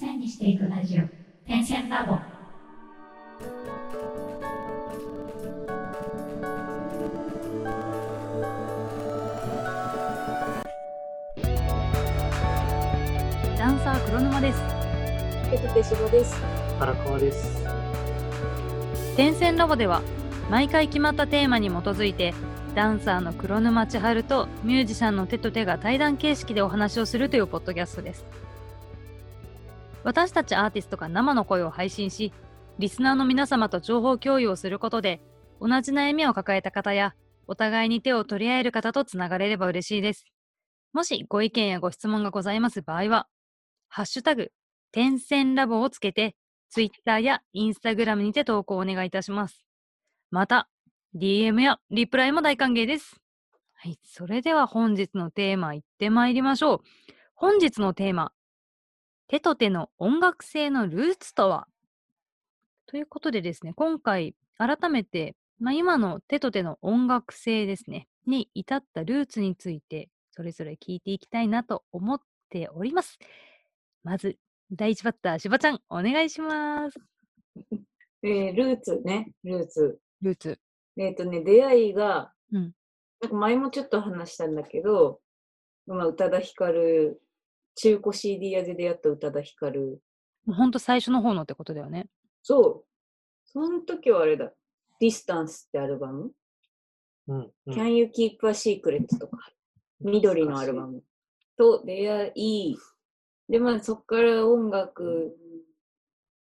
線にしていくラジオ点線ラボダンサー黒沼ですえっと、手芝です。荒川です。点線ラボでは毎回決まったテーマに基づいてダンサーの黒沼千春とミュージシャンの手と手が対談形式でお話をするというポッドキャストです私たちアーティストが生の声を配信しリスナーの皆様と情報共有をすることで同じ悩みを抱えた方やお互いに手を取り合える方とつながれれば嬉しいですもしご意見やご質問がございます場合はハッシュタグ点線ラボをつけてツイッターやインスタグラムにて投稿をお願いいたします。また、DM やリプライも大歓迎です。はい、それでは本日のテーマいってまいりましょう。本日のテーマ、手と手の音楽性のルーツとは？ということでですね、今回改めて、まあ、今の手と手の音楽性ですね、に至ったルーツについて、それぞれ聞いていきたいなと思っております。まず、第一バッター、しばちゃん、お願いします。えールーツね、ルーツ。ルーツ。えっ、とね、出会いが、うんなんか前もちょっと話したんだけど、まあ、宇多田ヒカル、中古 CD 屋で出会った宇多田ヒカル。ほんと最初の方のってことだよね。そう。その時はあれだ。Distance ってアルバム、うん。うん Can You Keep a Secret とか、緑のアルバムと出会い、で、まあそっから音楽、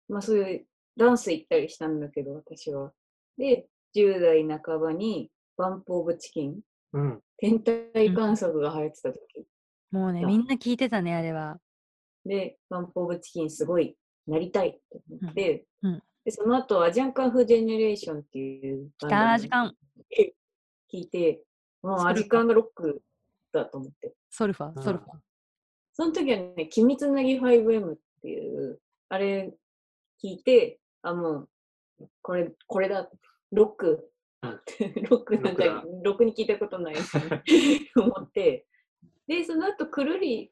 まあそういうダンス行ったりしたんだけど、私は。で、10代半ばにバンプオブチキン、うん。天体観測が流行ってた時、もうね、だみんな聞いてたね、あれは。で、バンプオブチキンすごいなりたいと思って、うんうん。でその後アジャンカンフージェネレーションっていう来バンドた時間、聞いて、もうアジカンのロックだと思って。ソルファ、うん。ソルファ。その時はね、鬼滅なぎ 5M っていう、あれ聞いて、あ、もう、これ、これだ、ロック、うん。ロックなんかロックに聞いたことないし 思って、で、その後、くるり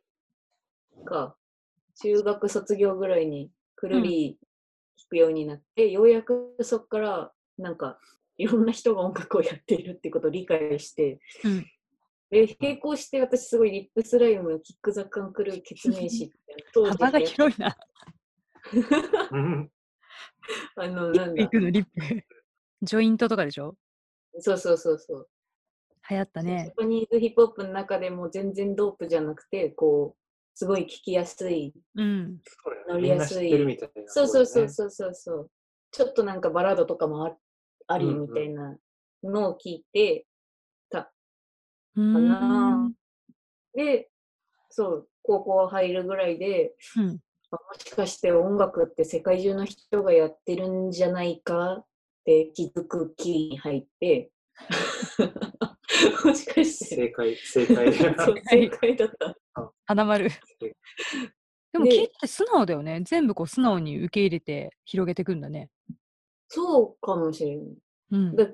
か、中学卒業ぐらいにくるり聞くようになって、ようやくそこから、なんか、いろんな人が音楽をやっているってことを理解して、うんで、並行して私すごいリップスライム、キックザカンクルー、ケツメイシって当時幅が広いな。うん。あの、なんだリップ。ジョイントとかでしょ？そうそうそうそう。流行ったねジャ。パニーズヒップホップの中でも全然ドープじゃなくて、こう、すごい聞きやすい。うん。乗りやすい。そうそうそううそうそうそう。ちょっとなんかバラードとかもあありみたいなのを聞いてたうんな。で、そう、高校入るぐらいで、うん。あもしかして音楽って世界中の人がやってるんじゃないかって気づく気に入って、もしかして、正解、正解。正解だった。花丸。でもで聞いてて素直だよね。全部こう素直に受け入れて広げていくんだね。そうかもしれない。うん。だ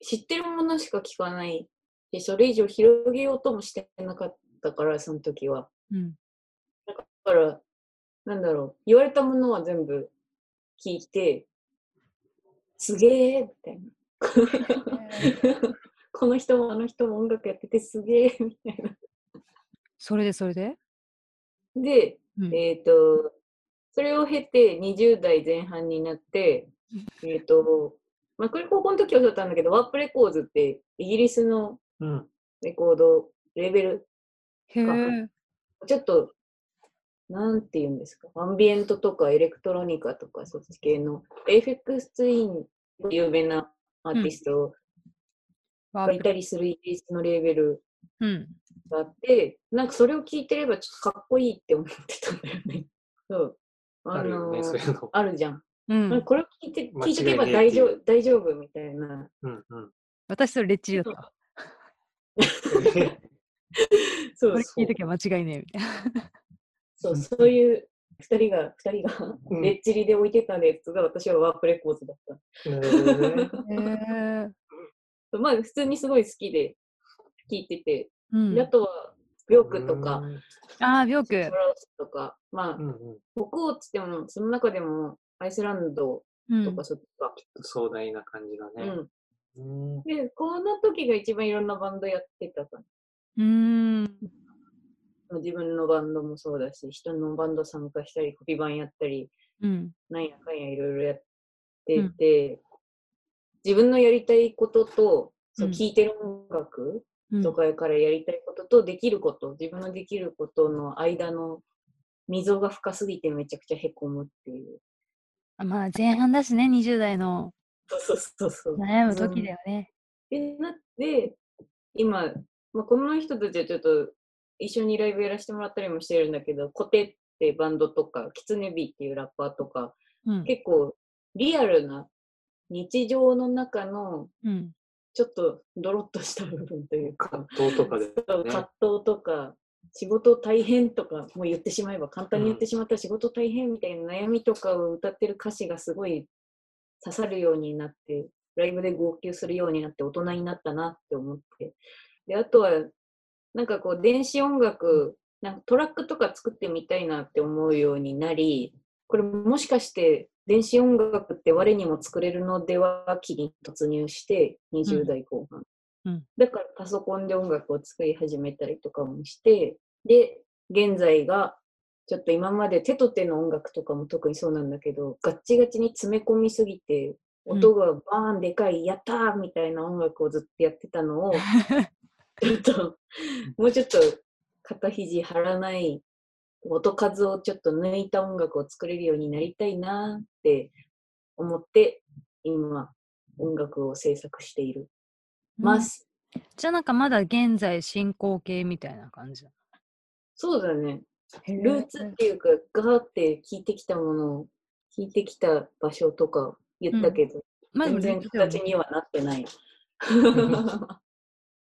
知ってるものしか聞かないし、それ以上広げようともしてなかったから、その時は。うん。だから、なんだろう、言われたものは全部聞いて、すげえみたいな。この人もあの人も音楽やっててすげえ みたいな。それでそれで？で、うん。えっ、と、それを経て20代前半になって、えっ、と、まあ、これ高校の時はそうだったんだけど、ワープレコーズってイギリスのうん。レコード、レーベル、へえ。ちょっと、なんて言うんですか、アンビエントとかエレクトロニカとかそっち系の、エイフェックスツイン、有名なアーティストがいたりするイギリスのレーベルうん。があって、なんかそれを聞いてればちょっとかっこいいって思ってたんだよね。そう。あのあるよね、そういうの。あるじゃん。うん。これを聞いて、聞いとけば大丈夫、大丈夫みたいな。うんうん。私それレッチリだった。そう これそう聞いときは間違いねえみたいな。そう、そういう二人が、二人が、うんレッチリで置いてたやつが私はワープレコーズだった。なるほどね。へえ。まあ普通にすごい好きで聞いてて、うんであとはビョークとか、うんああ、ビョーストク。ラウスとか、まあう、んうん。北欧っつっても、その中でもアイスランドうんとか。そっちか。壮大な感じだね。うん。うん。で、この時が一番いろんなバンドやってたかうーん。な。自分のバンドもそうだし、人のバンド参加したり、コピー版やったり、うん。なんやかんやいろいろやってて、自分のやりたいことと、そううん聴いてる音楽うんとかからやりたいこととできること、自分のできることの間の溝が深すぎてめちゃくちゃへこむっていう。あまあ、前半だしね、20代の。悩む時だよね。で、なって、今、まあ、この人たちはちょっと一緒にライブやらせてもらったりもしてるんだけど、コテってバンドとか、キツネビっていうラッパーとか、うん。結構リアルな日常の中のうん。ちょっとドロッとした部分というか、葛藤とかで、ね。葛藤とか、仕事大変とか、もう言ってしまえば、簡単に言ってしまったら仕事大変みたいな悩みとかを歌ってる歌詞がすごい刺さるようになって、ライブで号泣するようになって大人になったなって思って。で、あとは、なんかこう、電子音楽、なんかトラックとか作ってみたいなって思うようになり、これもしかして電子音楽って我にも作れるのでは？期に突入して、20代後半。うん。だからパソコンで音楽を作り始めたりとかもして、で、現在が、ちょっと今まで手と手の音楽とかも特にそうなんだけど、ガッチガチに詰め込みすぎて、うん音がバーンでかい、やったーみたいな音楽をずっとやってたのを、ちょっと、もうちょっと肩肘張らない、音数をちょっと抜いた音楽を作れるようになりたいなって思って、今、音楽を制作しているます。じゃあなんかまだ現在進行形みたいな感じだ。そうだね。ルーツっていうか、ガーって聞いてきたものを、聞いてきた場所とか言ったけど、まあでも全然形にはなってない。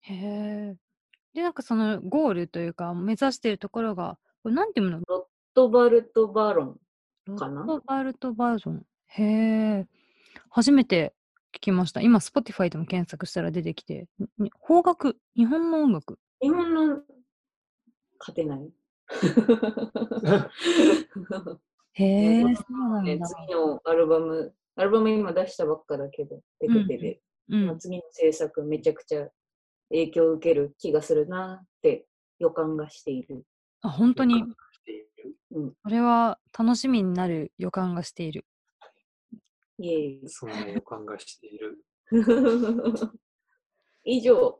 へえ。で、なんかそのゴールというか、目指しているところが、これなんていうの？ロットバルト・バーロン。ロかな？ットバルトバージョン。へえ。初めて聞きました。今、Spotify でも検索したら出てきて、に邦楽、日本の音楽？日本の勝てない？へえ、ねそうなんね、だ。次のアルバム、アルバム今出したばっかだけど、テクテで、うんまあ、次の制作めちゃくちゃ影響を受ける気がするなって予感がしている。あ、本当に、しているそれは楽しみになる予感がしている。イエーイ。そんな予感がしている。以上、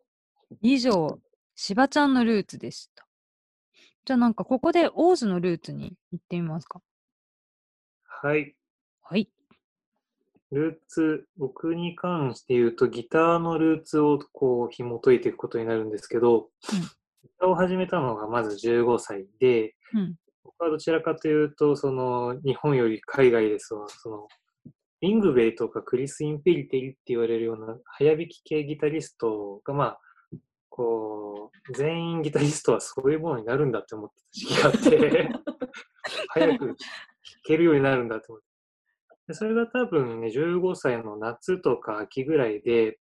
以上、しばちゃんのルーツでした。じゃあなんかここで王子のルーツに行ってみますか。はい。はい。ルーツ、僕に関して言うと、ギターのルーツをこう紐解いていくことになるんですけど、うんギターを始めたのがまず15歳で、うん。僕はどちらかというと、その日本より海外ですわ、そのリングベイとかクリス・インペリテリって言われるような早弾き系ギタリストが、まあ、こう、全員ギタリストはそういうものになるんだって思ってた時期があって、早く弾けるようになるんだって思って。でそれが多分ね、15歳の夏とか秋ぐらいで、で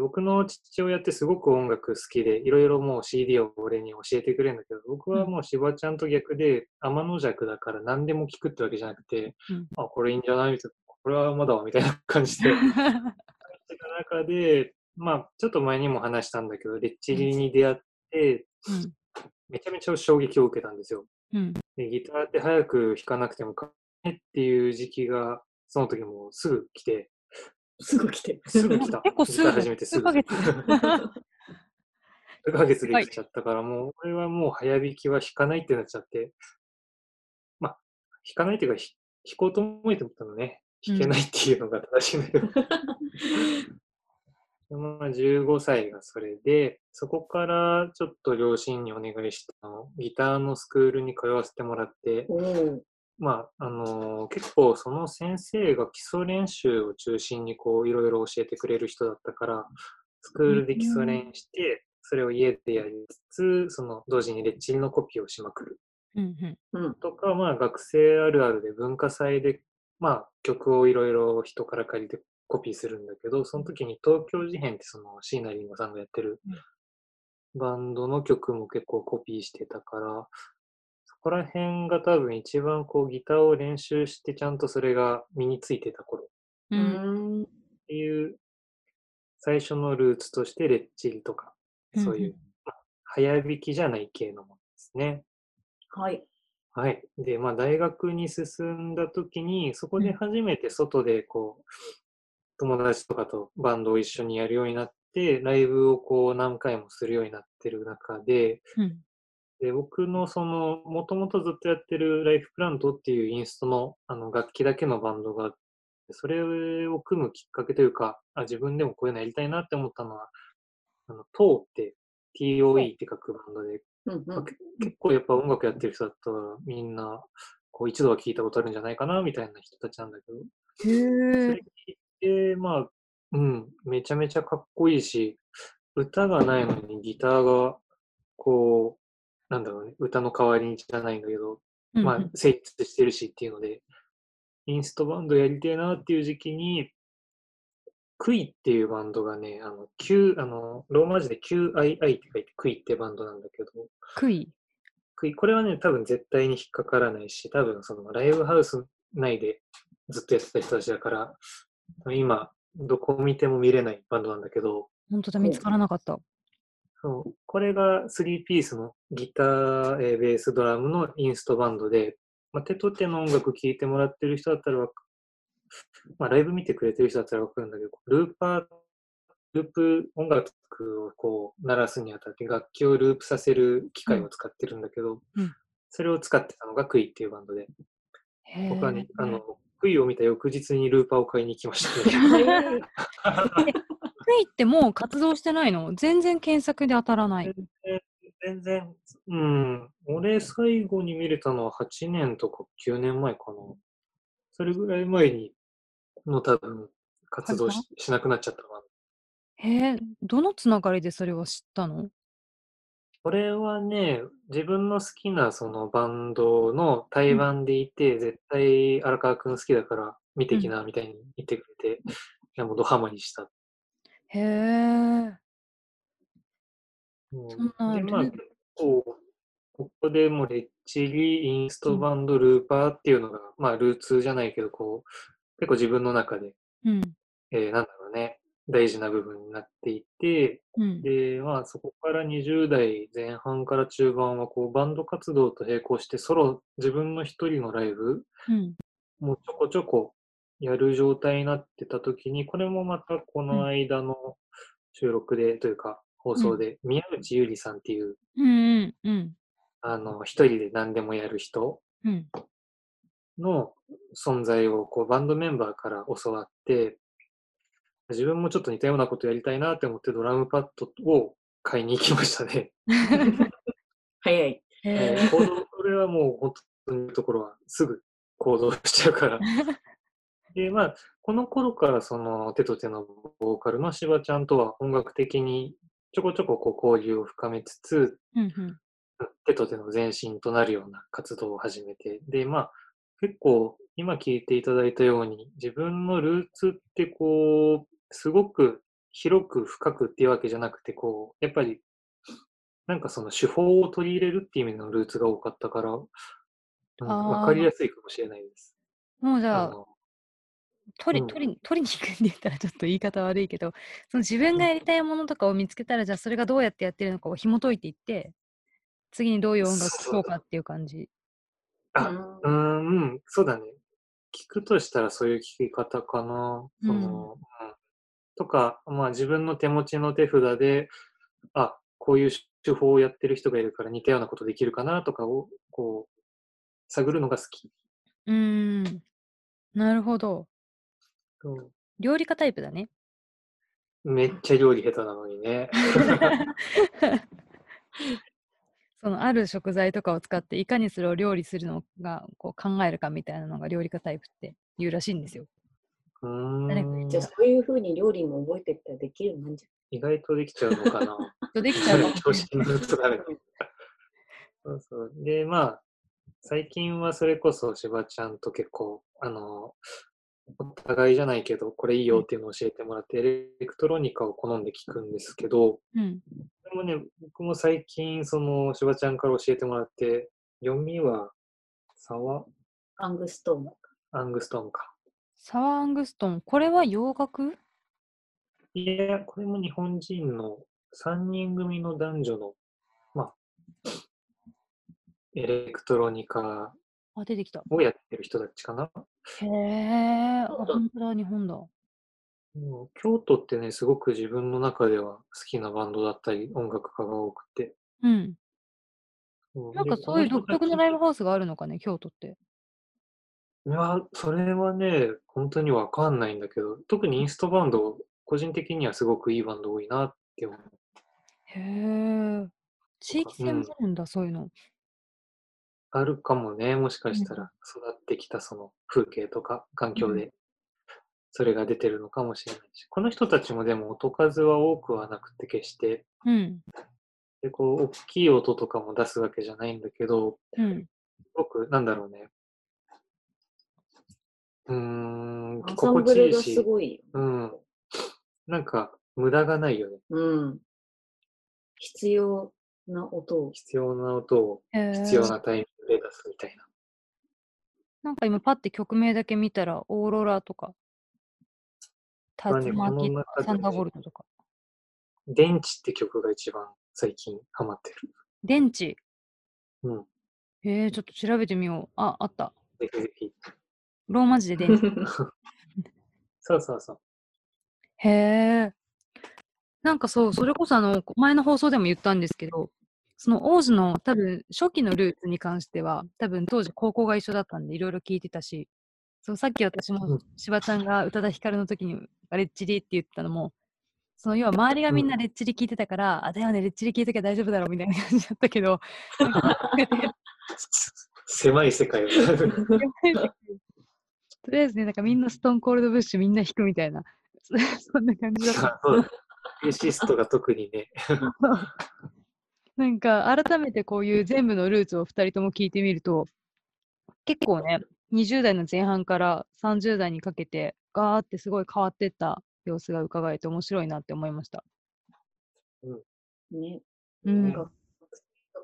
僕の父親ってすごく音楽好きで、いろいろもう CD を俺に教えてくれるんだけど、僕はもうしばちゃんと逆で、天の弱だから何でも聞くってわけじゃなくて、うん。あ、これいいんじゃない？みたいな、これはまだわみたいな感じで、してた中で、まあ、ちょっと前にも話したんだけど、レッチリに出会って、うん。めちゃめちゃ衝撃を受けたんですよ。うん。でギターって早く弾かなくてもかねっていう時期が、その時もうすぐ来て、すぐ来て。すぐ来た。結構すぐ。始めてすぐ。数ヶ月数ヶ月で きちゃったから、もう、これはもう早弾きは弾かないってなっちゃって、まあ、弾かないっていうか、ひ弾こうと思えてたのね、弾けないっていうのが正しいんだけど、まあ、15歳がそれで、そこからちょっと両親にお願いしたの、ギターのスクールに通わせてもらって、まあ、あのー結構その先生が基礎練習を中心にこういろいろ教えてくれる人だったから、スクールで基礎練して、それを家でやりつつ、その同時にレッチリのコピーをしまくる。うんうん。うん。とか、まあ学生あるあるで文化祭で、まあ曲をいろいろ人から借りてコピーするんだけど、その時に東京事変ってその椎名林檎さんがやってるうん。バンドの曲も結構コピーしてたから、そこら辺が多分一番こうギターを練習してちゃんとそれが身についてた頃っ。ていう最初のルーツとしてレッチリとか、そういう、まあ早弾きじゃない系のものですね。はい。はい。で、まあ、大学に進んだ時に、そこで初めて外で、こう、友達とかとバンドを一緒にやるようになって、ライブをこう、何回もするようになってる中で、うん。で僕のその、もともとずっとやってるライフプラントっていうインストのあの楽器だけのバンドがあって、それを組むきっかけというか、あ自分でもこういうのやりたいなって思ったのは、あの、TOE って、TOE って書くバンドで、うんうん。まあけ結構やっぱ音楽やってる人だったらみんなこう一度は聞いたことあるんじゃないかなみたいな人たちなんだけど、そへれえ。聞いて、まあ、うん、めちゃめちゃかっこいいし、歌がないのにギターが、こう、なんだろうね、歌の代わりにじゃないんだけど、まあ、成立してるしっていうので、インストバンドやりてえなっていう時期に、クイっていうバンドがね、あの、Q、あの、ローマ字で QII って書いてクイってバンドなんだけど、クイ。クイこれはね、多分絶対に引っかからないし、多分そのライブハウス内でずっとやってた人たちだから、今、どこ見ても見れないバンドなんだけど、本当だ、見つからなかった。そうこれが3ピースのギター、えーベース、ドラムのインストバンドで、まあ、手と手の音楽聴いてもらってる人だったらわかまあ、ライブ見てくれてる人だったらわかるんだけど、ルーパー、ループ音楽をこう鳴らすにあたって楽器をループさせる機械を使ってるんだけど、うんそれを使ってたのがクイっていうバンドで。僕はね、あの、クイを見た翌日にルーパーを買いに行きましたね。イってもう活動してないの？全然検索で当たらない。全然、うん、俺最後に見れたのは8年とか9年前かな。それぐらい前に、の多分、活動ししなくなっちゃったかな。へえ、どのつながりでそれを知ったの？これはね、自分の好きなそのバンドの対バンでいて、絶対荒川くん好きだから見てきなみたいに言ってくれて、いやもうドハマりした。へえ。うんそんなで、まあ結構、ここでもレッチリ、インストバンド、ルーパーっていうのが、まあルーツじゃないけど、こう、結構自分の中で、うん。えーなんだろうね、大事な部分になっていて、うん。で、まあそこから20代前半から中盤は、こう、バンド活動と並行して、ソロ、自分の一人のライブうん。もちょこちょこやる状態になってた時に、これもまたこの間の収録で、というか、放送で、宮内ゆりさんっていう、うん。うん。うん。あの、一人で何でもやる人うん。の存在をこうバンドメンバーから教わって、自分もちょっと似たようなことやりたいなって思ってドラムパッドを買いに行きましたね。早い。へええー行動これはもう本当にところはすぐ行動しちゃうから。で、まあ、この頃からその手と手のボーカルのしばちゃんとは音楽的にちょこちょここう交流を深めつつ、うん。うん。手と手の前進となるような活動を始めて、で、まあ、結構今聞いていただいたように、自分のルーツってこう、すごく広く深くっていうわけじゃなくて、こう、やっぱり、なんかその手法を取り入れるっていう意味のルーツが多かったから、うんかりやすいかもしれないです。もうじゃあ、あの取り、うん取り、取りに行くんで言ったらちょっと言い方悪いけど、その自分がやりたいものとかを見つけたら、じゃあそれがどうやってやってるのかを紐解いていって、次にどういう音楽聴こうかっていう感じ。あうんうーん、うん、そうだね。聞くとしたらそういう聞き方かな。そのうんとか、まあ自分の手持ちの手札で、あ、こういう手法をやってる人がいるから似たようなことできるかなとかを、こう、探るのが好き。うーん。なるほど。そう料理家タイプだね。めっちゃ料理下手なのにね。そのある食材とかを使っていかにそれを料理するのがこう考えるかみたいなのが料理家タイプって言うらしいんですよ。うんじゃあそういうふうに料理も覚えてったらできるようになるんじ意外とできちゃうのかな。できちゃう調子に乗るとダメだ。そうそう。で、まあ、最近はそれこそしばちゃんと結構、あの、お互いじゃないけど、これいいよっていうのを教えてもらって、エレクトロニカを好んで聞くんですけど、うん。でもね、僕も最近、その、しばちゃんから教えてもらって、読みは、サワアングストーム。アングストームか。サワーアングストン、これは洋楽？いや、これも日本人の3人組の男女の、まあ、エレクトロニカあ、出てきた。をやってる人たちかな。へえ、あ、本当だ、日本だ。もう京都ってね、すごく自分の中では好きなバンドだったり、音楽家が多くて。うん。そうなんかでそういう独特のライブこハウスがあるのかね、京都って。いや、それはね、本当にわかんないんだけど、特にインストバンド、個人的にはすごくいいバンド多いなって思う。へえ。地域性もあるんだ、そういうの。あるかもね、もしかしたうんら育ってきたその風景とか環境で、それが出てるのかもしれないし、この人たちもでも音数は多くはなくて決して、うん。でこう大きい音とかも出すわけじゃないんだけど、うん。すごくなんだろうね。うーん、心地いいし、すごいよ。うん。なんか無駄がないよね。うん。必要な音を。必要な音を。必要なタイミングで出すみたいな。なんか今パッて曲名だけ見たら、オーロラとか、竜これねこの巻とか、サンダーボルトとか。電池って曲が一番最近ハマってる。電池？うん。へえ、ちょっと調べてみよう。あ、あった。ぜひぜひ。ローマ字で電池。そうそうそう。へえ。なんかそう、それこそあの、前の放送でも言ったんですけど、その王子の多分初期のルーツに関しては、多分当時高校が一緒だったんでいろいろ聞いてたし、そうさっき私もうんしばちゃんが宇多田ヒカルの時にレッチリって言ったのも、その要は周りがみんなレッチリ聞いてたから、あ、だよね、レッチリ聞いときゃ大丈夫だろうみたいな感じだったけど、狭い世界を。とりあえずね、なんかみんなストーンコールドブッシュみんな弾くみたいな、そんな感じだった。ベーシストが特にね。なんか改めてこういう全部のルーツを2人とも聞いてみると結構ね20代の前半から30代にかけてガーってすごい変わってった様子が伺えて面白いなって思いました。ね。うんなんか、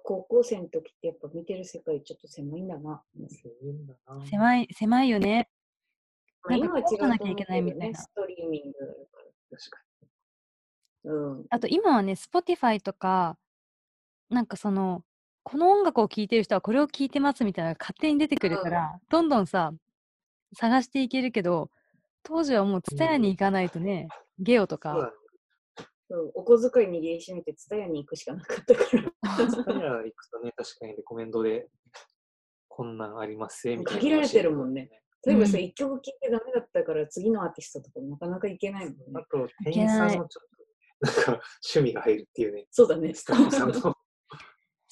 高校生の時ってやっぱ見てる世界ちょっと狭いんだな。狭い狭いよね。まあ、なんか今は違うなきゃいけないみたいなストリーミングだから。確かうん。あと今はね Spotify とかなんかそのこの音楽を聴いてる人はこれを聴いてますみたいなのが勝手に出てくるから、どんどんさ探していけるけど当時はもう TSUTAYA に行かないとね、ゲオとかね。そうお小遣い握りしめて、ツタヤに行くしかなかったから。スタヤ行くとね、確かにレコメンドで、こんなんありますよみたいな。限られてるもんね。例えばさ、うん一曲聴いてダメだったから次のアーティストとかなかなかいけないもんね。あと、店員さんもちょっと、なんか、趣味が入るっていうね、そうだね。スタッフさんの。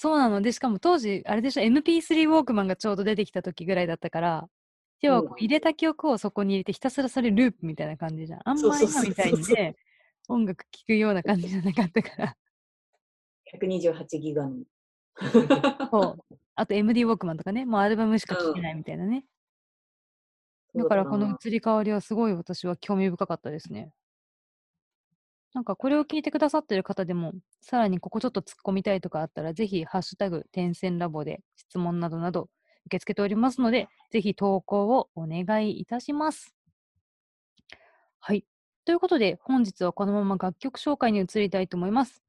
そうなの。でしかも当時あれでしょ MP3 ウォークマンがちょうど出てきた時ぐらいだったから要はこうん。う入れた曲をそこに入れてひたすらそれループみたいな感じじゃん。あんま今みたいにね音楽聴くような感じじゃなかったから。128ギガの。そう。あと MD ウォークマンとかねもうアルバムしか聴けないみたいなね、だからこの移り変わりはすごい私は興味深かったですね。なんかこれを聞いてくださってる方でも、さらにここちょっと突っ込みたいとかあったら、ぜひ、ハッシュタグ、点線ラボで質問などなど受け付けておりますので、ぜひ投稿をお願いいたします。はい。ということで、本日はこのまま楽曲紹介に移りたいと思います。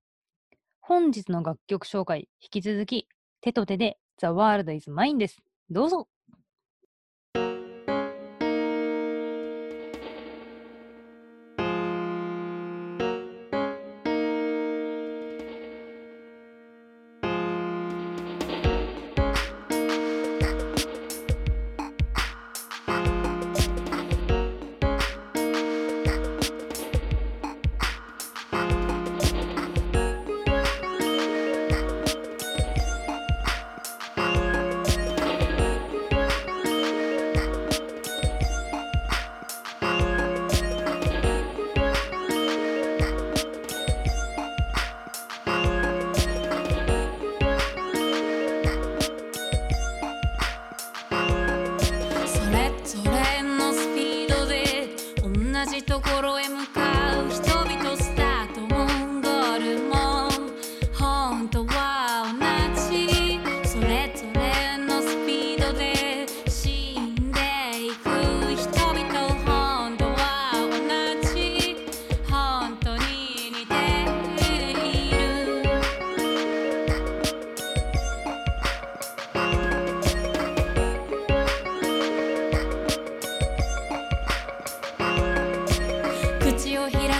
本日の楽曲紹介、引き続き、手と手で The World is Mine です。どうぞ。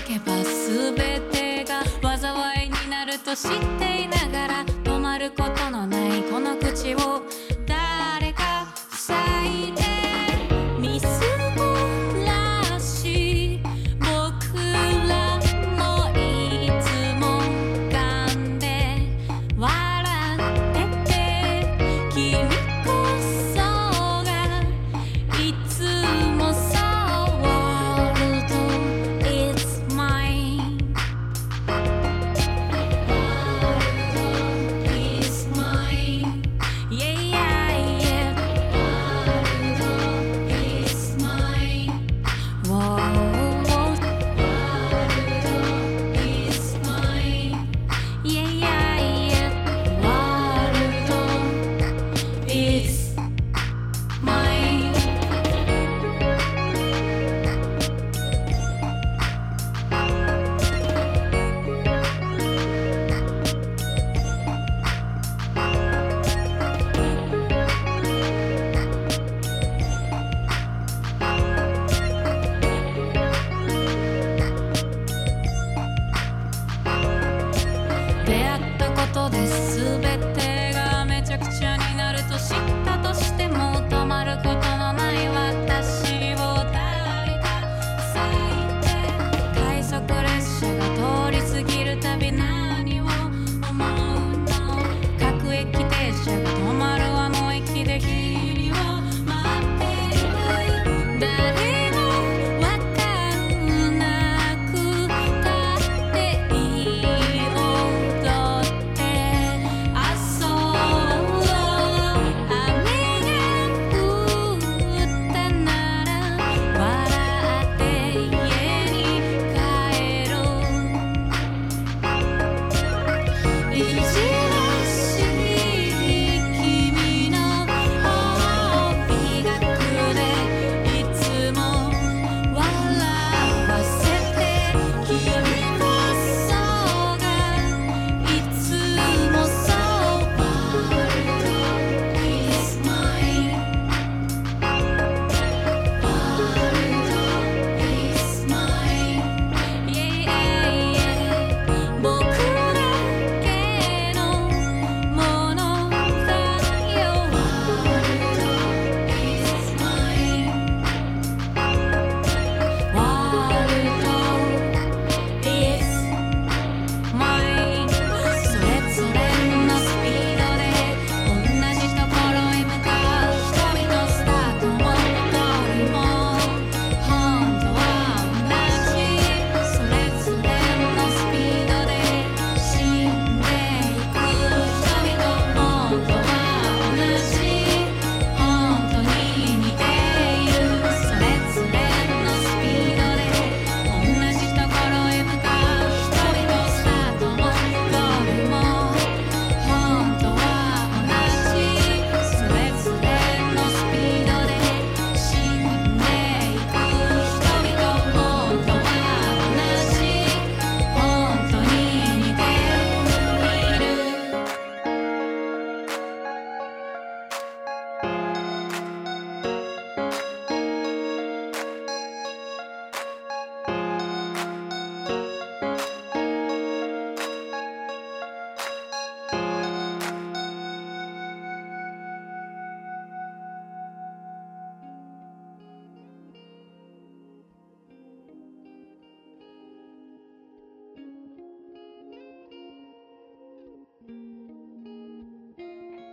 けば全てが災いになると知っていながら止まることのないこの口を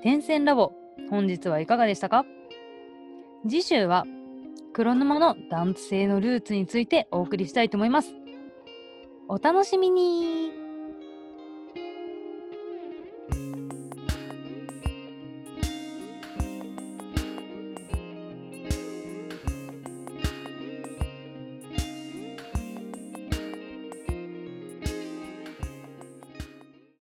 点線ラボ本日はいかがでしたか？次週は黒沼の男性のルーツについてお送りしたいと思います。お楽しみに。